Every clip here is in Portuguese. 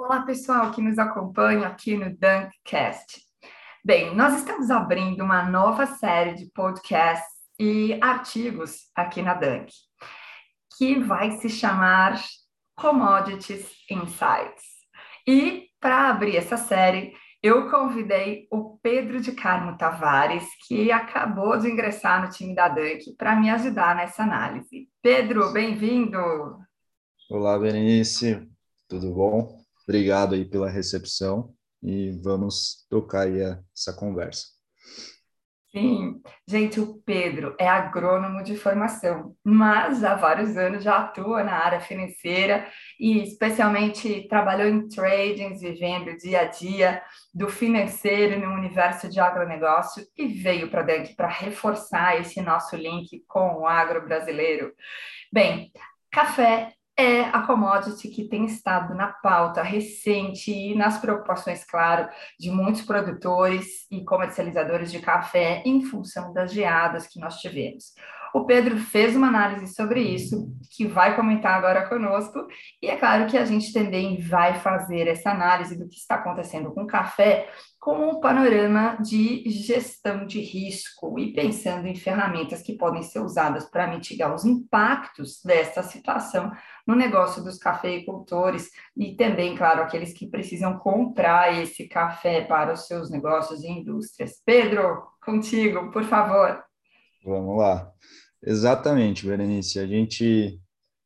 Olá, pessoal que nos acompanha aqui no Dunkcast. Bem, nós estamos abrindo uma nova série de podcasts e artigos aqui na Dunk, que vai se chamar Commodities Insights. E para abrir essa série, eu convidei o Pedro de Carmo Tavares, que acabou de ingressar no time da Dunk, para me ajudar nessa análise. Pedro, bem-vindo! Olá, Berenice, tudo bom? Obrigado aí pela recepção e vamos tocar aí essa conversa. Sim, gente, o Pedro é agrônomo de formação, mas há vários anos já atua na área financeira e especialmente trabalhou em tradings, vivendo o dia a dia do financeiro no universo de agronegócio e veio para dentro para reforçar esse nosso link com o agro brasileiro. Bem, café é a commodity que tem estado na pauta recente e nas preocupações, claro, de muitos produtores e comercializadores de café em função das geadas que nós tivemos. O Pedro fez uma análise sobre isso, que vai comentar agora conosco, e é claro que a gente também vai fazer essa análise do que está acontecendo com o café com um panorama de gestão de risco e pensando em ferramentas que podem ser usadas para mitigar os impactos dessa situação no negócio dos cafeicultores e também, claro, aqueles que precisam comprar esse café para os seus negócios e indústrias. Pedro, contigo, por favor. Vamos lá. Exatamente, Berenice. A gente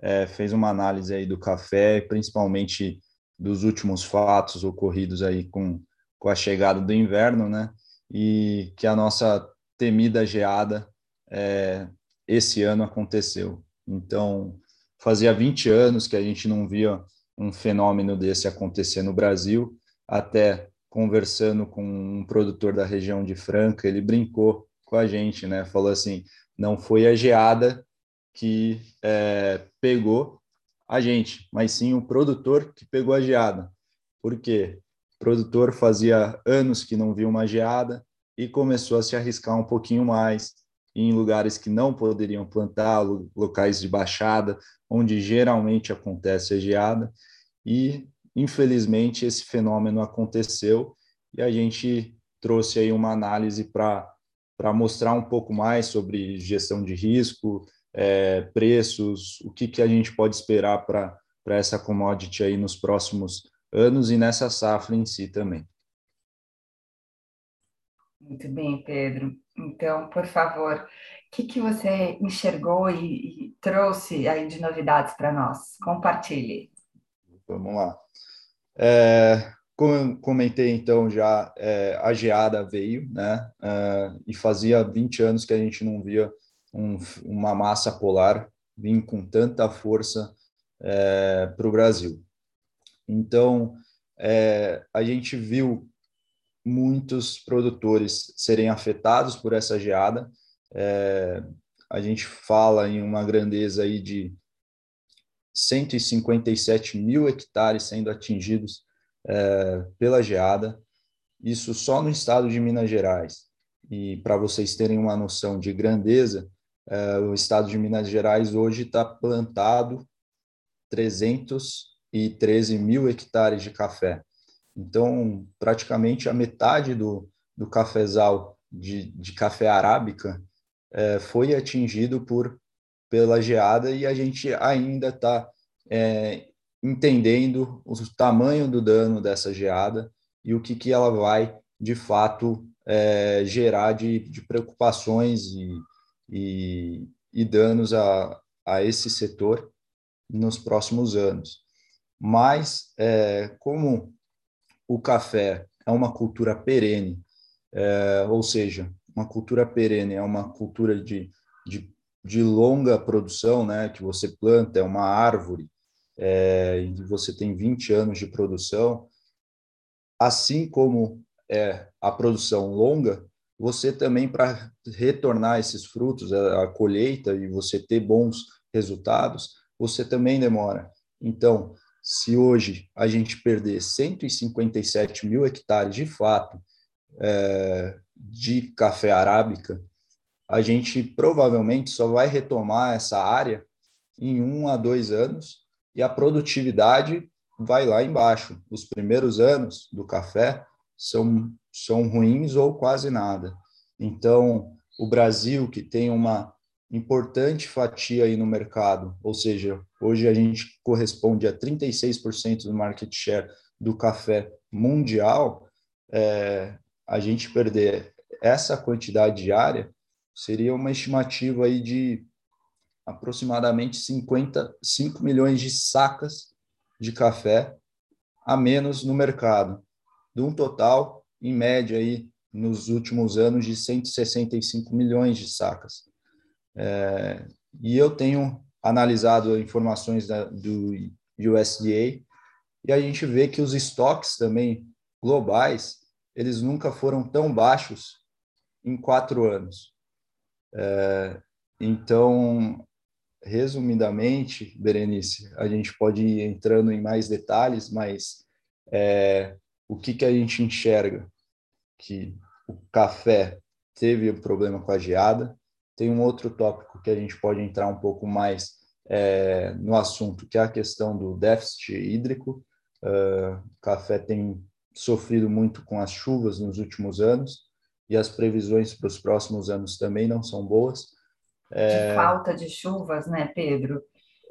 é, fez uma análise aí do café, principalmente dos últimos fatos ocorridos aí com, com a chegada do inverno, né? E que a nossa temida geada é, esse ano aconteceu. Então, fazia 20 anos que a gente não via um fenômeno desse acontecer no Brasil, até conversando com um produtor da região de Franca, ele brincou com a gente, né? Falou assim: não foi a geada que é, pegou a gente, mas sim o produtor que pegou a geada. Por quê? O produtor fazia anos que não via uma geada e começou a se arriscar um pouquinho mais em lugares que não poderiam plantar, locais de baixada, onde geralmente acontece a geada. E, infelizmente, esse fenômeno aconteceu e a gente trouxe aí uma análise para para mostrar um pouco mais sobre gestão de risco, é, preços, o que, que a gente pode esperar para essa commodity aí nos próximos anos e nessa safra em si também. Muito bem, Pedro. Então, por favor, o que, que você enxergou e, e trouxe aí de novidades para nós? Compartilhe. Vamos lá. É, como eu comentei, então, já é, a geada veio, né? É, e fazia 20 anos que a gente não via um, uma massa polar vir com tanta força é, para o Brasil. Então, é, a gente viu muitos produtores serem afetados por essa geada. É, a gente fala em uma grandeza aí de 157 mil hectares sendo atingidos é, pela geada, isso só no estado de Minas Gerais. E para vocês terem uma noção de grandeza, é, o estado de Minas Gerais hoje está plantado 313 mil hectares de café. Então, praticamente a metade do, do cafezal de, de café arábica é, foi atingido por pela geada e a gente ainda está é, entendendo o tamanho do dano dessa geada e o que, que ela vai, de fato, é, gerar de, de preocupações e, e, e danos a, a esse setor nos próximos anos. Mas, é, como o café é uma cultura perene, é, ou seja, uma cultura perene é uma cultura de, de, de longa produção, né, que você planta, é uma árvore, é, você tem 20 anos de produção, assim como é a produção longa, você também, para retornar esses frutos, a, a colheita e você ter bons resultados, você também demora. Então, se hoje a gente perder 157 mil hectares de fato é, de café arábica, a gente provavelmente só vai retomar essa área em um a dois anos e a produtividade vai lá embaixo. Os primeiros anos do café são, são ruins ou quase nada. Então, o Brasil, que tem uma importante fatia aí no mercado, ou seja, hoje a gente corresponde a 36% do market share do café mundial, é, a gente perder essa quantidade diária seria uma estimativa aí de aproximadamente 55 milhões de sacas de café a menos no mercado, de um total, em média, aí, nos últimos anos, de 165 milhões de sacas. É, e eu tenho analisado informações da, do USDA e a gente vê que os estoques também globais, eles nunca foram tão baixos em quatro anos. É, então, resumidamente, Berenice, a gente pode ir entrando em mais detalhes, mas é, o que, que a gente enxerga? Que o café teve um problema com a geada. Tem um outro tópico que a gente pode entrar um pouco mais é, no assunto, que é a questão do déficit hídrico. Uh, o café tem sofrido muito com as chuvas nos últimos anos e as previsões para os próximos anos também não são boas. É... De falta de chuvas, né, Pedro?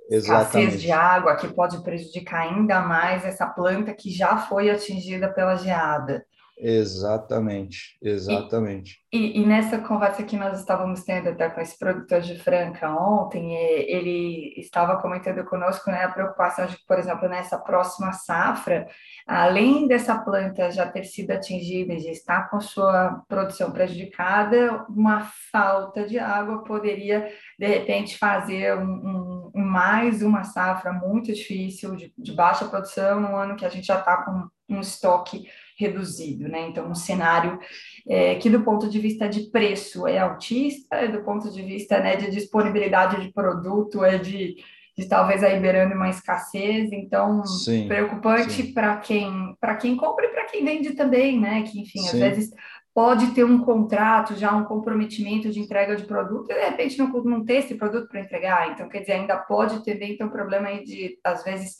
Exatamente. Escassez de água que pode prejudicar ainda mais essa planta que já foi atingida pela geada. Exatamente, exatamente. E, e, e, nessa conversa que nós estávamos tendo até com esse produtor de Franca ontem, ele estava comentando conosco né, a preocupação de que, por exemplo, nessa próxima safra, além dessa planta já ter sido atingida e já estar com sua produção prejudicada, uma falta de água poderia, de repente, fazer um, um, mais uma safra muito difícil, de, de baixa produção, no ano que a gente já está com um estoque reduzido, né? Então, um cenário é, que, do ponto de vista de preço, é altista, do ponto de vista né, de disponibilidade de produto, é de, de talvez aí beirando uma escassez. Então, sim, preocupante para quem para quem compra e para quem vende também, né? Que, enfim, sim. às vezes pode ter um contrato, já um comprometimento de entrega de produto, e de repente não, não ter esse produto para entregar. Então, quer dizer, ainda pode ter então um problema aí de, às vezes,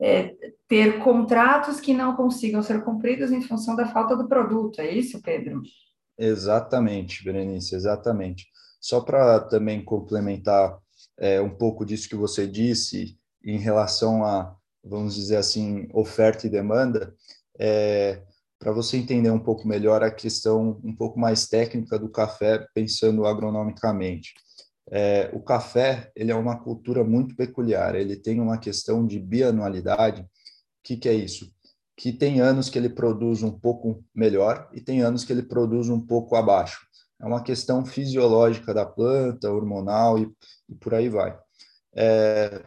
é, ter contratos que não consigam ser cumpridos em função da falta do produto. É isso, Pedro? Exatamente, Berenice, exatamente. Só para também complementar é, um pouco disso que você disse em relação a, vamos dizer assim, oferta e demanda, é, para você entender um pouco melhor a questão um pouco mais técnica do café, pensando agronomicamente. É, o café ele é uma cultura muito peculiar. Ele tem uma questão de bianualidade. O que, que é isso? Que tem anos que ele produz um pouco melhor e tem anos que ele produz um pouco abaixo. É uma questão fisiológica da planta, hormonal e, e por aí vai. É,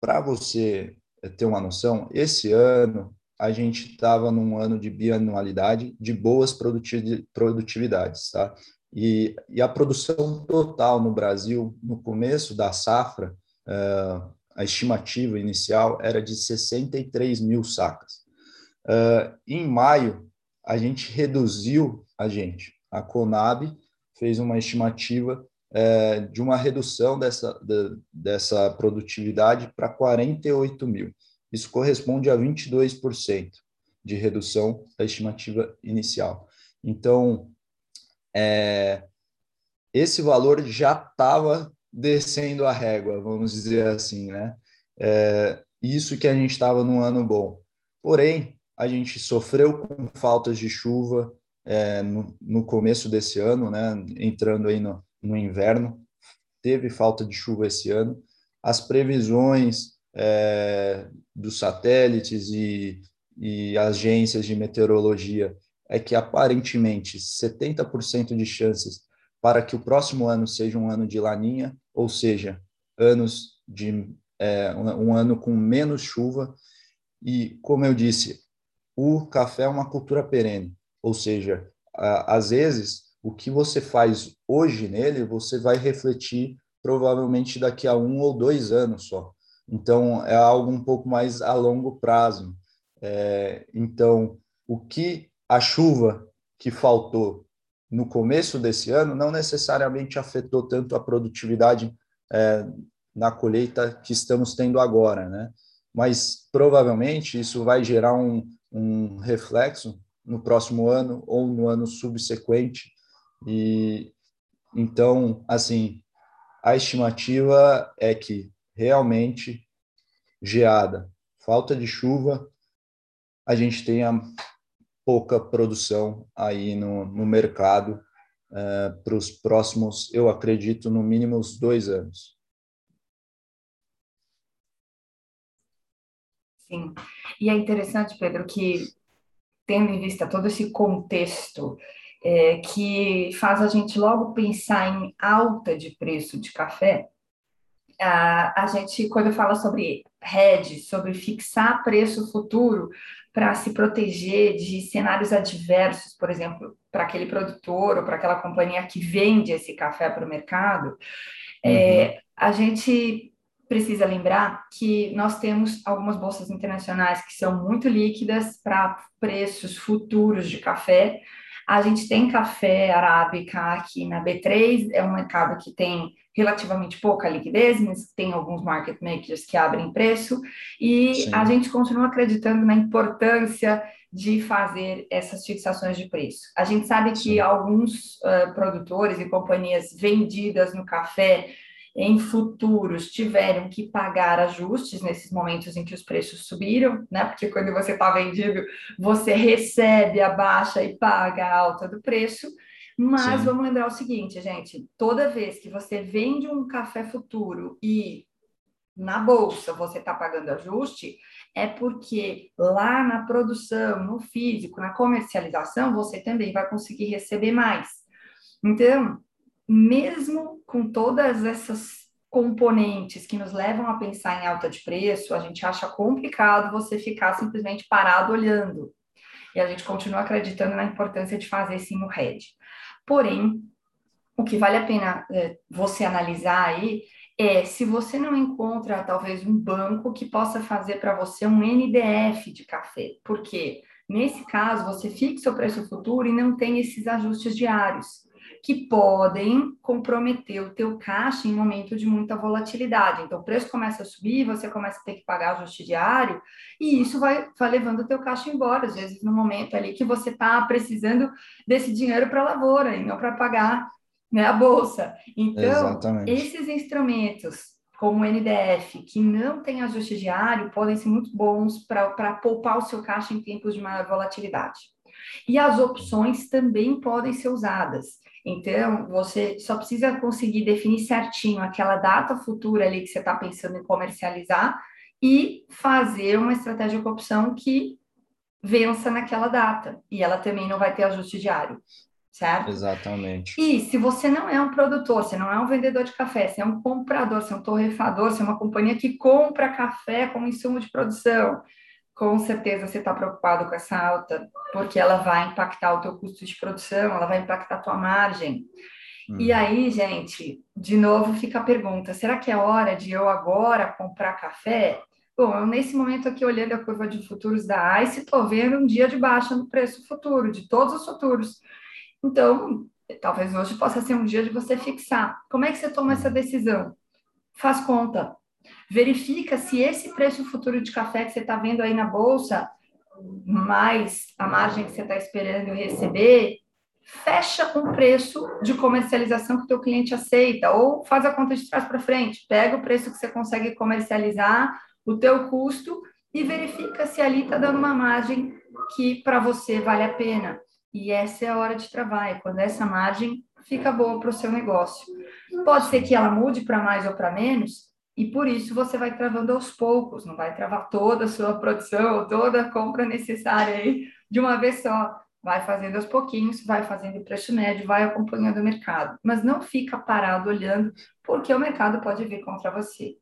Para você ter uma noção, esse ano a gente estava num ano de bianualidade de boas produtividades, tá? E, e a produção total no Brasil, no começo da safra, uh, a estimativa inicial era de 63 mil sacas. Uh, em maio, a gente reduziu, a gente, a Conab fez uma estimativa uh, de uma redução dessa, de, dessa produtividade para 48 mil. Isso corresponde a 22% de redução da estimativa inicial. Então, é, esse valor já estava descendo a régua, vamos dizer assim, né? É, isso que a gente estava num ano bom. Porém, a gente sofreu com faltas de chuva é, no, no, começo desse ano, né? Entrando aí no, no inverno, teve falta de chuva esse ano. As previsões é, dos satélites e, e agências de meteorologia é que aparentemente 70% de chances para que o próximo ano seja um ano de laninha, ou seja, anos de é, um ano com menos chuva. E como eu disse, o café é uma cultura perene, ou seja, às vezes o que você faz hoje nele você vai refletir provavelmente daqui a um ou dois anos só. Então é algo um pouco mais a longo prazo. É, então o que a chuva que faltou no começo desse ano não necessariamente afetou tanto a produtividade é, na colheita que estamos tendo agora, né? mas provavelmente isso vai gerar um, um reflexo no próximo ano ou no ano subsequente. E então, assim, a estimativa é que realmente geada, falta de chuva, a gente tenha pouca produção aí no, no mercado uh, para os próximos, eu acredito, no mínimo os dois anos. Sim, e é interessante, Pedro, que tendo em vista todo esse contexto é, que faz a gente logo pensar em alta de preço de café, a, a gente, quando fala sobre hedge, sobre fixar preço futuro para se proteger de cenários adversos, por exemplo, para aquele produtor ou para aquela companhia que vende esse café para o mercado, é, uhum. é, a gente precisa lembrar que nós temos algumas bolsas internacionais que são muito líquidas para preços futuros de café. A gente tem café arábica aqui na B3, é um mercado que tem relativamente pouca liquidez, mas tem alguns market makers que abrem preço, e Sim. a gente continua acreditando na importância de fazer essas fixações de preço. A gente sabe que Sim. alguns uh, produtores e companhias vendidas no café em futuros tiveram que pagar ajustes nesses momentos em que os preços subiram, né? Porque quando você está vendido, você recebe a baixa e paga a alta do preço. Mas Sim. vamos lembrar o seguinte, gente: toda vez que você vende um café futuro e na bolsa você está pagando ajuste, é porque lá na produção, no físico, na comercialização, você também vai conseguir receber mais. Então, mesmo com todas essas componentes que nos levam a pensar em alta de preço, a gente acha complicado você ficar simplesmente parado olhando. E a gente continua acreditando na importância de fazer sim o hedge. Porém, o que vale a pena é, você analisar aí é se você não encontra talvez um banco que possa fazer para você um NDF de café. Porque nesse caso você fixa o preço futuro e não tem esses ajustes diários que podem comprometer o teu caixa em momento de muita volatilidade. Então, o preço começa a subir, você começa a ter que pagar ajuste diário, e isso vai, vai levando o teu caixa embora, às vezes no momento ali que você está precisando desse dinheiro para a lavoura e não para pagar né, a bolsa. Então, Exatamente. esses instrumentos como o NDF, que não tem ajuste diário, podem ser muito bons para poupar o seu caixa em tempos de maior volatilidade. E as opções também podem ser usadas. Então, você só precisa conseguir definir certinho aquela data futura ali que você está pensando em comercializar e fazer uma estratégia de opção que vença naquela data. E ela também não vai ter ajuste diário, certo? Exatamente. E se você não é um produtor, você não é um vendedor de café, você é um comprador, você é um torrefador, você é uma companhia que compra café como insumo de produção, com certeza você está preocupado com essa alta, porque ela vai impactar o teu custo de produção, ela vai impactar a tua margem. Hum. E aí, gente, de novo fica a pergunta: será que é hora de eu agora comprar café? Bom, eu nesse momento aqui, olhando a curva de futuros da ICE, estou vendo um dia de baixa no preço futuro, de todos os futuros. Então, talvez hoje possa ser um dia de você fixar. Como é que você toma essa decisão? Faz conta, verifica se esse preço futuro de café que você está vendo aí na bolsa, mais a margem que você está esperando receber, fecha um preço de comercialização que o teu cliente aceita, ou faz a conta de trás para frente, pega o preço que você consegue comercializar, o teu custo, e verifica se ali está dando uma margem que para você vale a pena. E essa é a hora de trabalho, quando essa margem fica boa para o seu negócio. Pode ser que ela mude para mais ou para menos, e por isso você vai travando aos poucos, não vai travar toda a sua produção, toda a compra necessária aí de uma vez só. Vai fazendo aos pouquinhos, vai fazendo preço médio, vai acompanhando o mercado. Mas não fica parado olhando, porque o mercado pode vir contra você.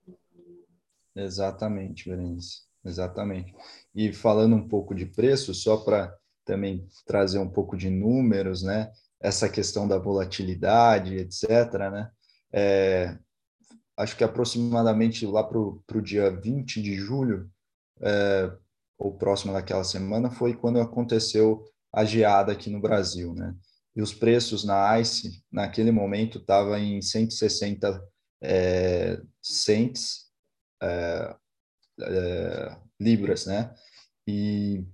Exatamente, Berenice. Exatamente. E falando um pouco de preço, só para também trazer um pouco de números, né? Essa questão da volatilidade, etc., né? É, acho que aproximadamente lá para o dia 20 de julho, é, ou próximo daquela semana, foi quando aconteceu a geada aqui no Brasil, né? E os preços na ICE, naquele momento, estava em 160 é, cents é, é, libras, né? E,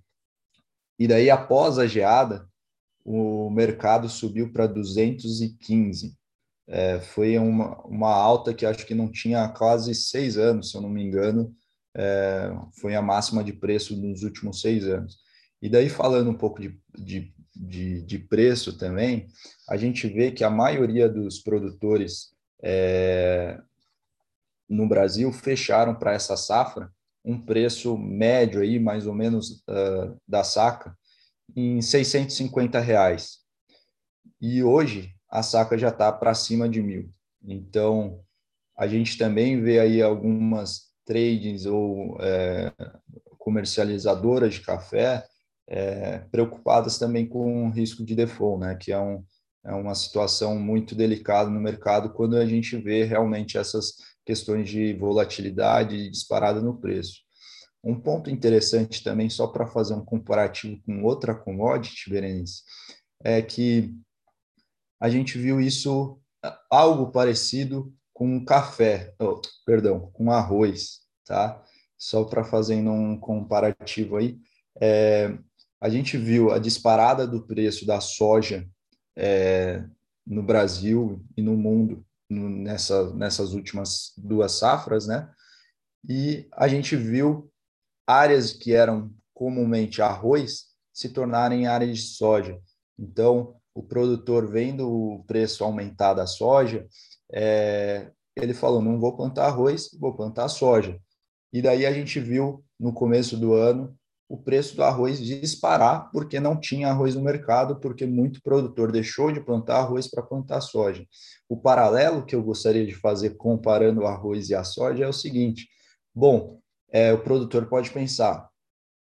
e daí, após a geada, o mercado subiu para 215. É, foi uma, uma alta que acho que não tinha quase seis anos, se eu não me engano, é, foi a máxima de preço nos últimos seis anos. E daí, falando um pouco de, de, de, de preço também, a gente vê que a maioria dos produtores é, no Brasil fecharam para essa safra um preço médio aí, mais ou menos, uh, da saca, em 650 reais. E hoje a saca já está para cima de mil. Então, a gente também vê aí algumas tradings ou é, comercializadoras de café é, preocupadas também com o risco de default, né? que é, um, é uma situação muito delicada no mercado quando a gente vê realmente essas questões de volatilidade e disparada no preço. Um ponto interessante também, só para fazer um comparativo com outra commodity, Berenice, é que a gente viu isso, algo parecido com café, oh, perdão, com arroz, tá? Só para fazer um comparativo aí, é, a gente viu a disparada do preço da soja é, no Brasil e no mundo nessa, nessas últimas duas safras, né? E a gente viu áreas que eram comumente arroz se tornarem áreas de soja. Então, o produtor vendo o preço aumentar da soja, é, ele falou: não vou plantar arroz, vou plantar soja. E daí a gente viu no começo do ano o preço do arroz disparar porque não tinha arroz no mercado, porque muito produtor deixou de plantar arroz para plantar soja. O paralelo que eu gostaria de fazer comparando o arroz e a soja é o seguinte: bom, é, o produtor pode pensar,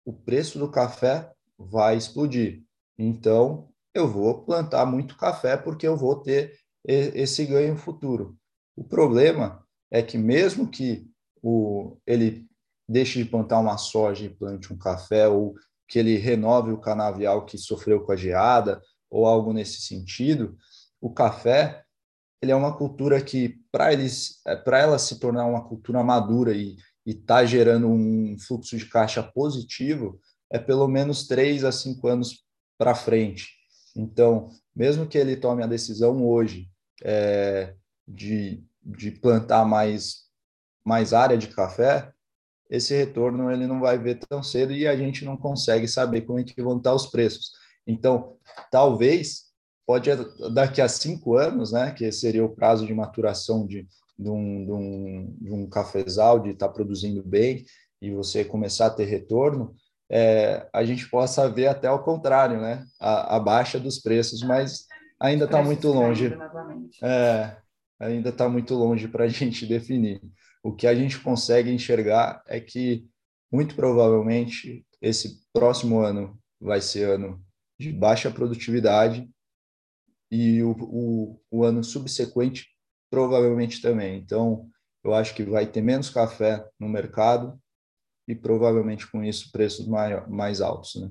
o preço do café vai explodir, então eu vou plantar muito café porque eu vou ter esse ganho futuro. O problema é que mesmo que o, ele deixe de plantar uma soja e plante um café, ou que ele renove o canavial que sofreu com a geada, ou algo nesse sentido, o café ele é uma cultura que, para ela se tornar uma cultura madura e está gerando um fluxo de caixa positivo, é pelo menos três a cinco anos para frente. Então, mesmo que ele tome a decisão hoje é, de, de plantar mais, mais área de café, esse retorno ele não vai ver tão cedo e a gente não consegue saber como é que vão estar os preços. Então, talvez, pode daqui a cinco anos, né, que seria o prazo de maturação de, de, um, de, um, de um cafezal, de estar produzindo bem e você começar a ter retorno, é, a gente possa ver até o contrário, né, a, a baixa dos preços, mas ainda está muito longe. É, ainda está muito longe para a gente definir o que a gente consegue enxergar é que, muito provavelmente, esse próximo ano vai ser ano de baixa produtividade e o, o, o ano subsequente provavelmente também. Então, eu acho que vai ter menos café no mercado e provavelmente com isso preços mais, mais altos, né?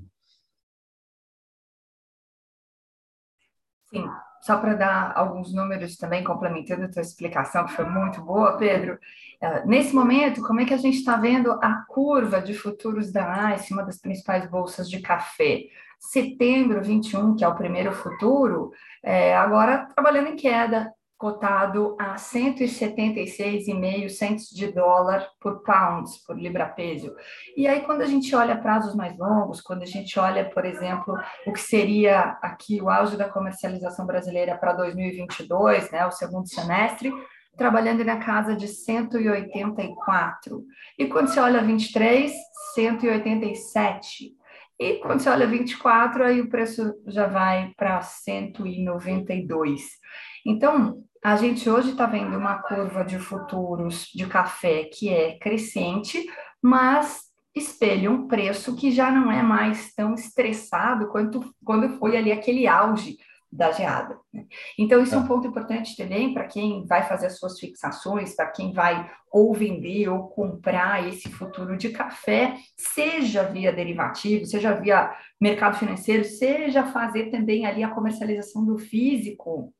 Sim, só para dar alguns números também, complementando a tua explicação, que foi muito boa, Pedro. Uh, nesse momento, como é que a gente está vendo a curva de futuros da ICE, uma das principais bolsas de café? Setembro 21, que é o primeiro futuro, é, agora trabalhando em queda, cotado a 176,5 centos de dólar por pounds, por libra-peso. E aí, quando a gente olha prazos mais longos, quando a gente olha, por exemplo, o que seria aqui o auge da comercialização brasileira para 2022, né, o segundo semestre, trabalhando na casa de 184. E quando você olha 23, 187. E quando você olha 24, aí o preço já vai para 192. Então, a gente hoje está vendo uma curva de futuros de café que é crescente, mas espelha um preço que já não é mais tão estressado quanto quando foi ali aquele auge da geada. Né? Então, isso é um tá. ponto importante também para quem vai fazer as suas fixações, para quem vai ou vender ou comprar esse futuro de café, seja via derivativo, seja via mercado financeiro, seja fazer também ali a comercialização do físico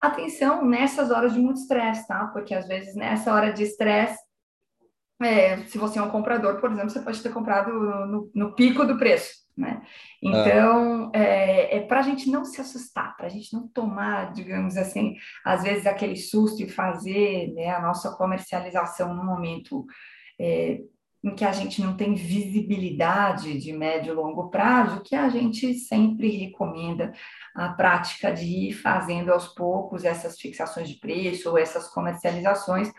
atenção nessas horas de muito estresse, tá? Porque às vezes nessa hora de estresse é, se você é um comprador, por exemplo, você pode ter comprado no, no pico do preço, né? Então, é, é para a gente não se assustar, para a gente não tomar, digamos assim, às vezes aquele susto e fazer né, a nossa comercialização no momento é, em que a gente não tem visibilidade de médio e longo prazo, que a gente sempre recomenda a prática de ir fazendo aos poucos essas fixações de preço ou essas comercializações,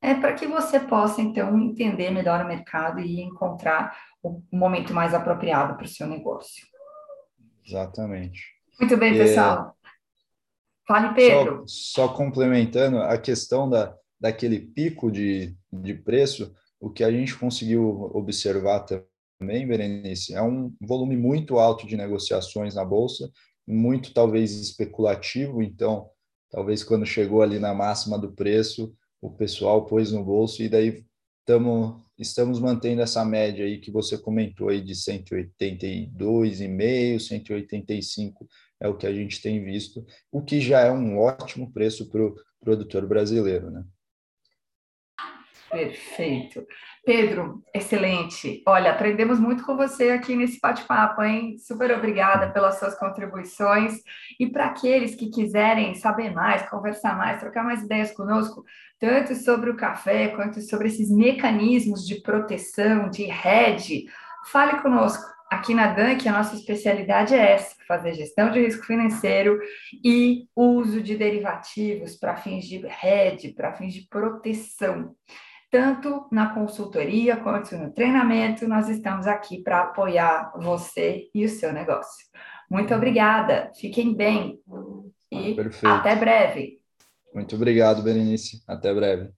é para que você possa, então, entender melhor o mercado e encontrar o momento mais apropriado para o seu negócio. Exatamente. Muito bem, pessoal. É... Fale, Pedro. Só, só, complementando a questão da, daquele pico de, de preço, o que a gente conseguiu observar também, Berenice, é um volume muito alto de negociações na Bolsa, muito talvez especulativo, então, talvez quando chegou ali na máxima do preço, o pessoal pôs no bolso e daí tamo, estamos mantendo essa média aí que você comentou aí de 182,5, 185 é o que a gente tem visto, o que já é um ótimo preço para o produtor brasileiro, né? Perfeito. Pedro, excelente. Olha, aprendemos muito com você aqui nesse bate-papo, hein? Super obrigada pelas suas contribuições. E para aqueles que quiserem saber mais, conversar mais, trocar mais ideias conosco, tanto sobre o café quanto sobre esses mecanismos de proteção, de hedge, fale conosco. Aqui na DANC, a nossa especialidade é essa: fazer gestão de risco financeiro e uso de derivativos para fins de hedge, para fins de proteção tanto na consultoria quanto no treinamento, nós estamos aqui para apoiar você e o seu negócio. Muito obrigada, fiquem bem e Perfeito. até breve. Muito obrigado, Berenice. Até breve.